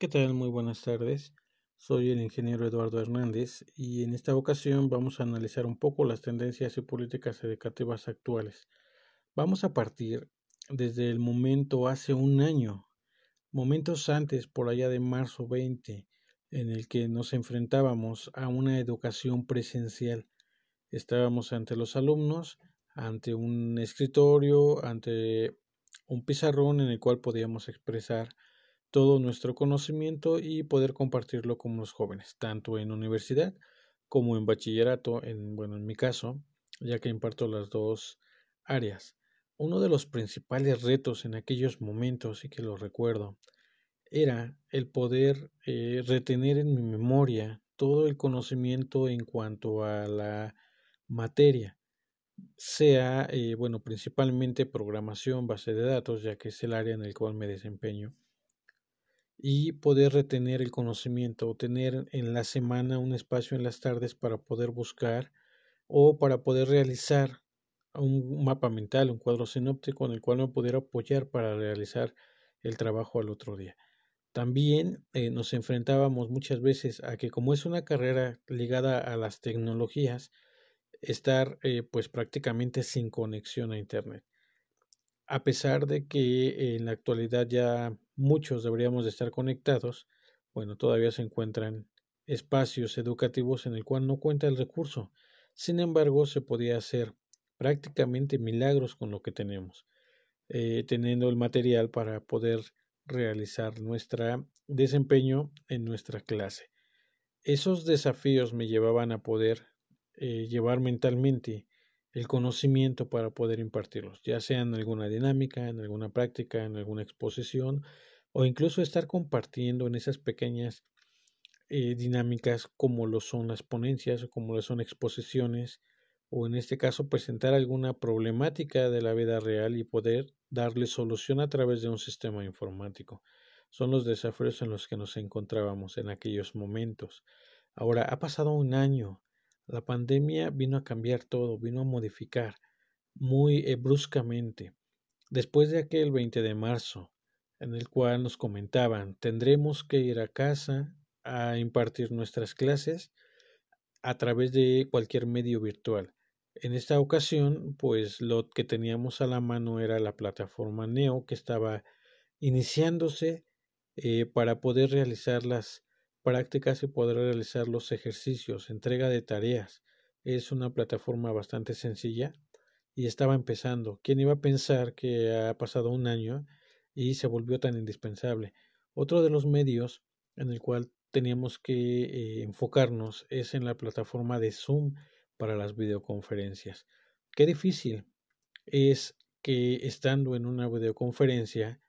¿Qué tal? Muy buenas tardes. Soy el ingeniero Eduardo Hernández y en esta ocasión vamos a analizar un poco las tendencias y políticas educativas actuales. Vamos a partir desde el momento hace un año, momentos antes, por allá de marzo 20, en el que nos enfrentábamos a una educación presencial. Estábamos ante los alumnos, ante un escritorio, ante un pizarrón en el cual podíamos expresar todo nuestro conocimiento y poder compartirlo con los jóvenes, tanto en universidad como en bachillerato, en, bueno, en mi caso, ya que imparto las dos áreas. Uno de los principales retos en aquellos momentos, y que lo recuerdo, era el poder eh, retener en mi memoria todo el conocimiento en cuanto a la materia, sea, eh, bueno, principalmente programación, base de datos, ya que es el área en el cual me desempeño y poder retener el conocimiento o tener en la semana un espacio en las tardes para poder buscar o para poder realizar un mapa mental, un cuadro sinóptico en el cual me pudiera apoyar para realizar el trabajo al otro día. También eh, nos enfrentábamos muchas veces a que como es una carrera ligada a las tecnologías, estar eh, pues prácticamente sin conexión a Internet a pesar de que en la actualidad ya muchos deberíamos de estar conectados, bueno, todavía se encuentran espacios educativos en el cual no cuenta el recurso. Sin embargo, se podía hacer prácticamente milagros con lo que tenemos, eh, teniendo el material para poder realizar nuestro desempeño en nuestra clase. Esos desafíos me llevaban a poder eh, llevar mentalmente el conocimiento para poder impartirlos, ya sea en alguna dinámica, en alguna práctica, en alguna exposición o incluso estar compartiendo en esas pequeñas eh, dinámicas como lo son las ponencias o como lo son exposiciones o en este caso presentar alguna problemática de la vida real y poder darle solución a través de un sistema informático. Son los desafíos en los que nos encontrábamos en aquellos momentos. Ahora, ha pasado un año la pandemia vino a cambiar todo, vino a modificar muy eh, bruscamente. Después de aquel 20 de marzo, en el cual nos comentaban, tendremos que ir a casa a impartir nuestras clases a través de cualquier medio virtual. En esta ocasión, pues lo que teníamos a la mano era la plataforma Neo que estaba iniciándose eh, para poder realizar las prácticas y poder realizar los ejercicios, entrega de tareas. Es una plataforma bastante sencilla y estaba empezando. ¿Quién iba a pensar que ha pasado un año y se volvió tan indispensable? Otro de los medios en el cual teníamos que eh, enfocarnos es en la plataforma de Zoom para las videoconferencias. Qué difícil es que estando en una videoconferencia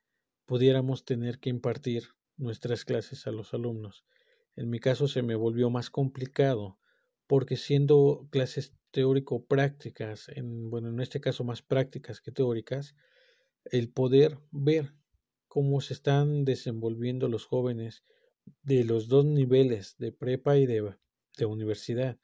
pudiéramos tener que impartir nuestras clases a los alumnos. En mi caso se me volvió más complicado porque siendo clases teórico-prácticas, en, bueno, en este caso más prácticas que teóricas, el poder ver cómo se están desenvolviendo los jóvenes de los dos niveles, de prepa y de, de universidad.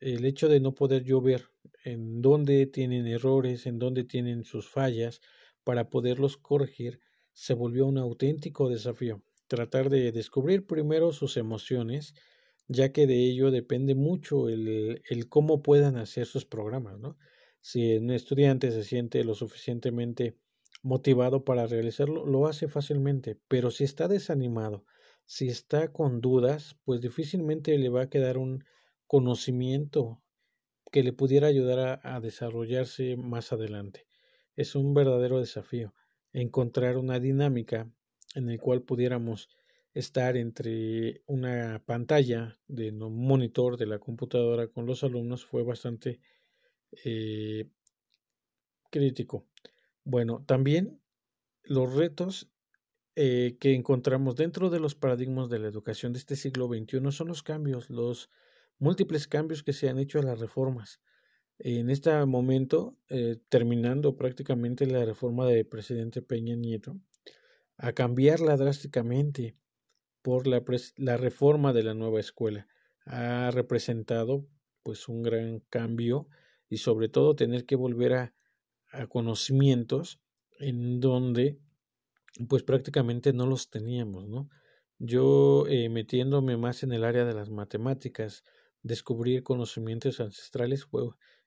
El hecho de no poder yo ver en dónde tienen errores, en dónde tienen sus fallas, para poderlos corregir, se volvió un auténtico desafío tratar de descubrir primero sus emociones, ya que de ello depende mucho el, el cómo puedan hacer sus programas, ¿no? Si un estudiante se siente lo suficientemente motivado para realizarlo, lo hace fácilmente, pero si está desanimado, si está con dudas, pues difícilmente le va a quedar un conocimiento que le pudiera ayudar a, a desarrollarse más adelante. Es un verdadero desafío encontrar una dinámica en el cual pudiéramos estar entre una pantalla de monitor de la computadora con los alumnos fue bastante eh, crítico. Bueno, también los retos eh, que encontramos dentro de los paradigmas de la educación de este siglo XXI son los cambios, los múltiples cambios que se han hecho a las reformas. En este momento, eh, terminando prácticamente la reforma del presidente Peña Nieto, a cambiarla drásticamente por la, la reforma de la nueva escuela. Ha representado pues un gran cambio y sobre todo tener que volver a, a conocimientos en donde pues prácticamente no los teníamos, ¿no? Yo eh, metiéndome más en el área de las matemáticas, descubrir conocimientos ancestrales,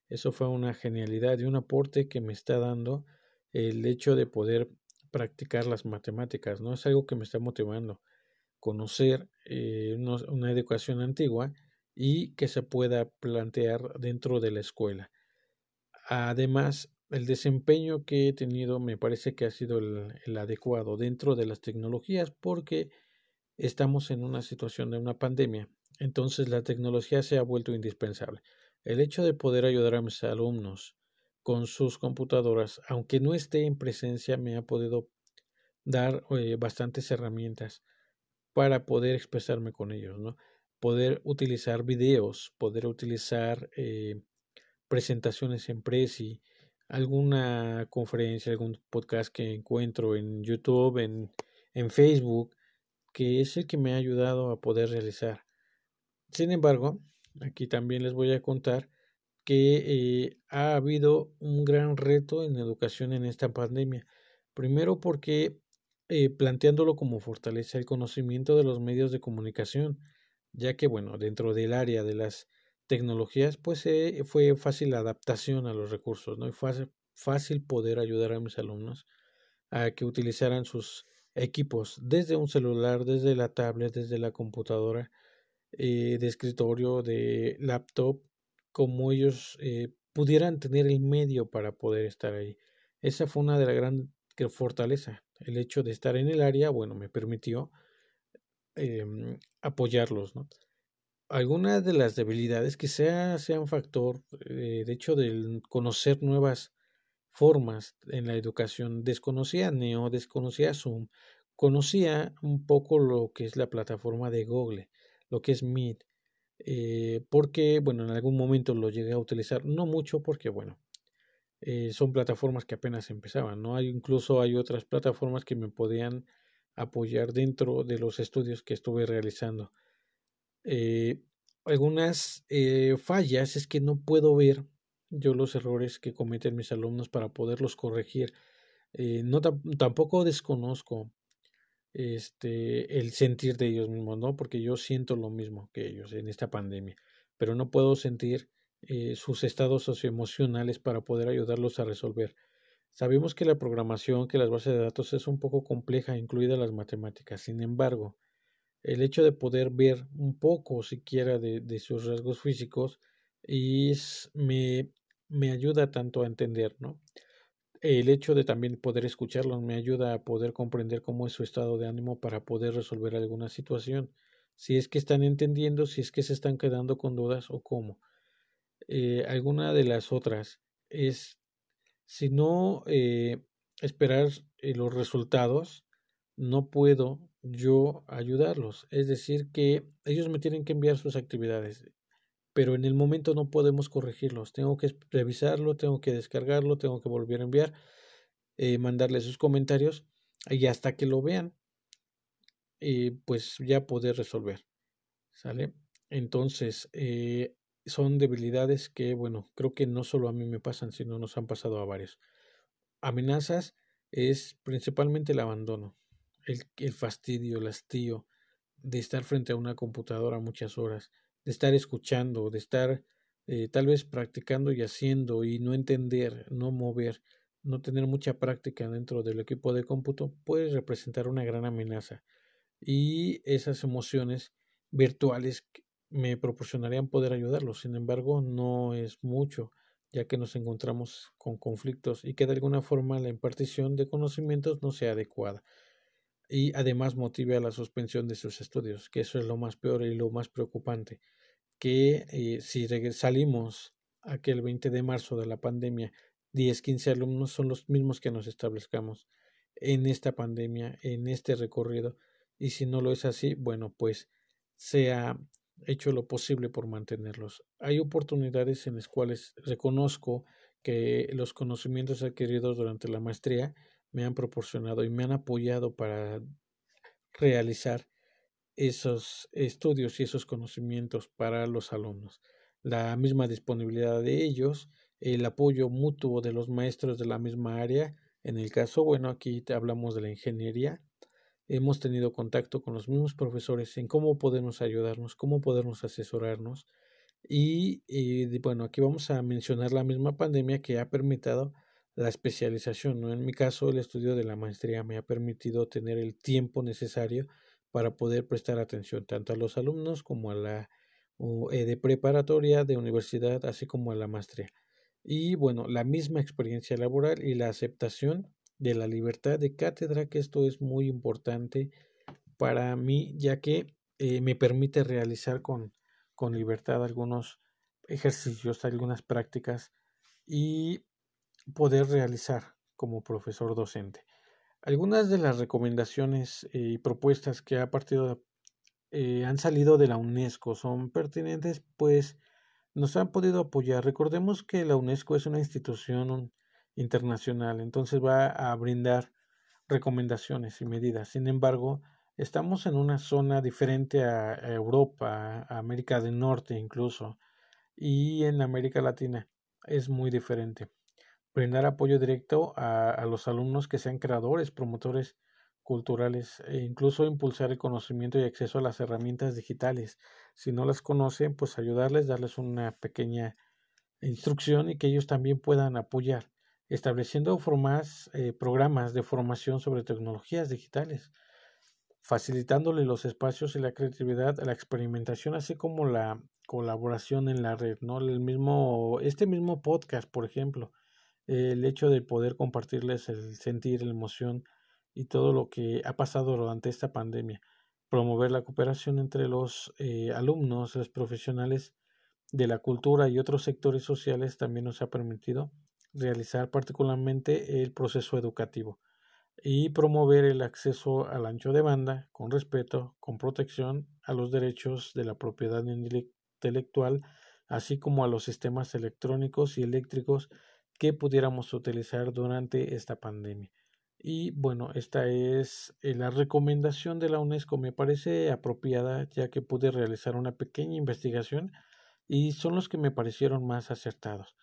eso fue una genialidad y un aporte que me está dando el hecho de poder practicar las matemáticas, ¿no? Es algo que me está motivando, conocer eh, una educación antigua y que se pueda plantear dentro de la escuela. Además, el desempeño que he tenido me parece que ha sido el, adecuado dentro de las tecnologías porque estamos en una situación de una pandemia. Entonces la tecnología se ha vuelto indispensable. El hecho de poder ayudar a mis alumnos con sus computadoras, aunque no esté en presencia, me ha podido dar eh, bastantes herramientas para poder expresarme con ellos, ¿no? Poder utilizar videos, poder utilizar eh, presentaciones en Prezi, alguna conferencia, algún podcast que encuentro en YouTube, en, en Facebook, que es el que me ha ayudado a poder realizar. Sin embargo, aquí también les voy a contar que eh, ha habido un gran reto en educación en esta pandemia. Primero porque eh, planteándolo como fortaleza el conocimiento de los medios de comunicación, ya que bueno, dentro del área de las tecnologías, pues fue fácil la adaptación a los recursos, ¿no? Y fue fácil poder ayudar a mis alumnos a que utilizaran sus equipos desde un celular, desde la tablet, desde la computadora eh, de escritorio, de laptop, como ellos eh, pudieran tener el medio para poder estar ahí. Esa fue una de las grandes fortaleza. El hecho de estar en el área, bueno, me permitió eh, apoyarlos, algunas de las debilidades que sea, un factor, eh, de hecho, del conocer nuevas formas en la educación. Desconocía Neo, desconocía Zoom, conocía un poco lo que es la plataforma de Google, lo que es Meet, eh, porque, bueno, en algún momento lo llegué a utilizar, no mucho porque, bueno, eh, son plataformas que apenas empezaban, ¿no? Hay, incluso hay otras plataformas que me podían apoyar dentro de los estudios que estuve realizando. Eh, algunas fallas es que no puedo ver yo los errores que cometen mis alumnos para poderlos corregir. No tampoco desconozco este el sentir de ellos mismos, ¿no? Porque yo siento lo mismo que ellos en esta pandemia, pero no puedo sentir sus estados socioemocionales para poder ayudarlos a resolver. Sabemos que la programación, que las bases de datos es un poco compleja, incluidas las matemáticas. Sin embargo, el hecho de poder ver un poco siquiera de, de sus rasgos físicos y me, me ayuda tanto a entender, ¿no? El hecho de también poder escucharlos me ayuda a poder comprender cómo es su estado de ánimo para poder resolver alguna situación. Si es que están entendiendo, si es que se están quedando con dudas o cómo. Eh, alguna de las otras es, si no eh, esperar eh, los resultados, no puedo yo ayudarlos. Es decir, que ellos me tienen que enviar sus actividades, pero en el momento no podemos corregirlos. Tengo que revisarlo, tengo que descargarlo, tengo que volver a enviar, eh, mandarle sus comentarios y hasta que lo vean, eh, pues ya poder resolver. ¿Sale? Entonces, eh, son debilidades que, bueno, creo que no solo a mí me pasan, sino nos han pasado a varios. Amenazas es principalmente el abandono el, el fastidio, el hastío de estar frente a una computadora muchas horas, de estar escuchando, de estar eh, tal vez practicando y haciendo y no entender, no mover, no tener mucha práctica dentro del equipo de cómputo puede representar una gran amenaza. Y esas emociones virtuales me proporcionarían poder ayudarlos. Sin embargo, no es mucho, ya que nos encontramos con conflictos y que de alguna forma la impartición de conocimientos no sea adecuada y además motive a la suspensión de sus estudios, que eso es lo más peor y lo más preocupante, que eh, si salimos aquel 20 de marzo de la pandemia, 10, 15 alumnos son los mismos que nos establezcamos en esta pandemia, en este recorrido, y si no lo es así, bueno, pues se ha hecho lo posible por mantenerlos. Hay oportunidades en las cuales reconozco que los conocimientos adquiridos durante la maestría me han proporcionado y me han apoyado para realizar esos estudios y esos conocimientos para los alumnos. La misma disponibilidad de ellos, el apoyo mutuo de los maestros de la misma área. En el caso, bueno, aquí te hablamos de la ingeniería, hemos tenido contacto con los mismos profesores en cómo podemos ayudarnos, cómo podemos asesorarnos. Y, y bueno, aquí vamos a mencionar la misma pandemia que ha permitido la especialización. ¿no? En mi caso, el estudio de la maestría me ha permitido tener el tiempo necesario para poder prestar atención tanto a los alumnos como a la eh, de preparatoria, de universidad, así como a la maestría. Y bueno, la misma experiencia laboral y la aceptación de la libertad de cátedra, que esto es muy importante para mí, ya que eh, me permite realizar con, con libertad algunos ejercicios, algunas prácticas y poder realizar como profesor docente. Algunas de las recomendaciones y propuestas que ha partido eh, han salido de la UNESCO son pertinentes, pues nos han podido apoyar. Recordemos que la UNESCO es una institución internacional, entonces va a brindar recomendaciones y medidas. Sin embargo, estamos en una zona diferente a Europa, América del Norte incluso, y en América Latina es muy diferente brindar apoyo directo a, los alumnos que sean creadores, promotores culturales e incluso impulsar el conocimiento y acceso a las herramientas digitales. Si no las conocen, pues ayudarles, darles una pequeña instrucción y que ellos también puedan apoyar, estableciendo formas, eh, programas de formación sobre tecnologías digitales, facilitándole los espacios y la creatividad, la experimentación, así como la colaboración en la red, ¿no? El mismo, este mismo podcast, por ejemplo, el hecho de poder compartirles el sentir, la emoción y todo lo que ha pasado durante esta pandemia, promover la cooperación entre los eh, alumnos, los profesionales de la cultura y otros sectores sociales también nos ha permitido realizar particularmente el proceso educativo y promover el acceso al ancho de banda con respeto, con protección a los derechos de la propiedad intelectual, así como a los sistemas electrónicos y eléctricos que pudiéramos utilizar durante esta pandemia. Y bueno, esta es eh, la recomendación de la UNESCO. Me parece apropiada ya que pude realizar una pequeña investigación y son los que me parecieron más acertados.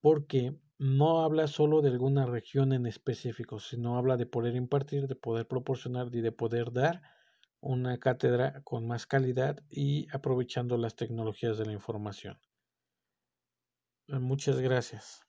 Porque no habla solo de alguna región en específico, sino habla de poder impartir, de poder proporcionar y de poder dar una cátedra con más calidad y aprovechando las tecnologías de la información. Muchas gracias.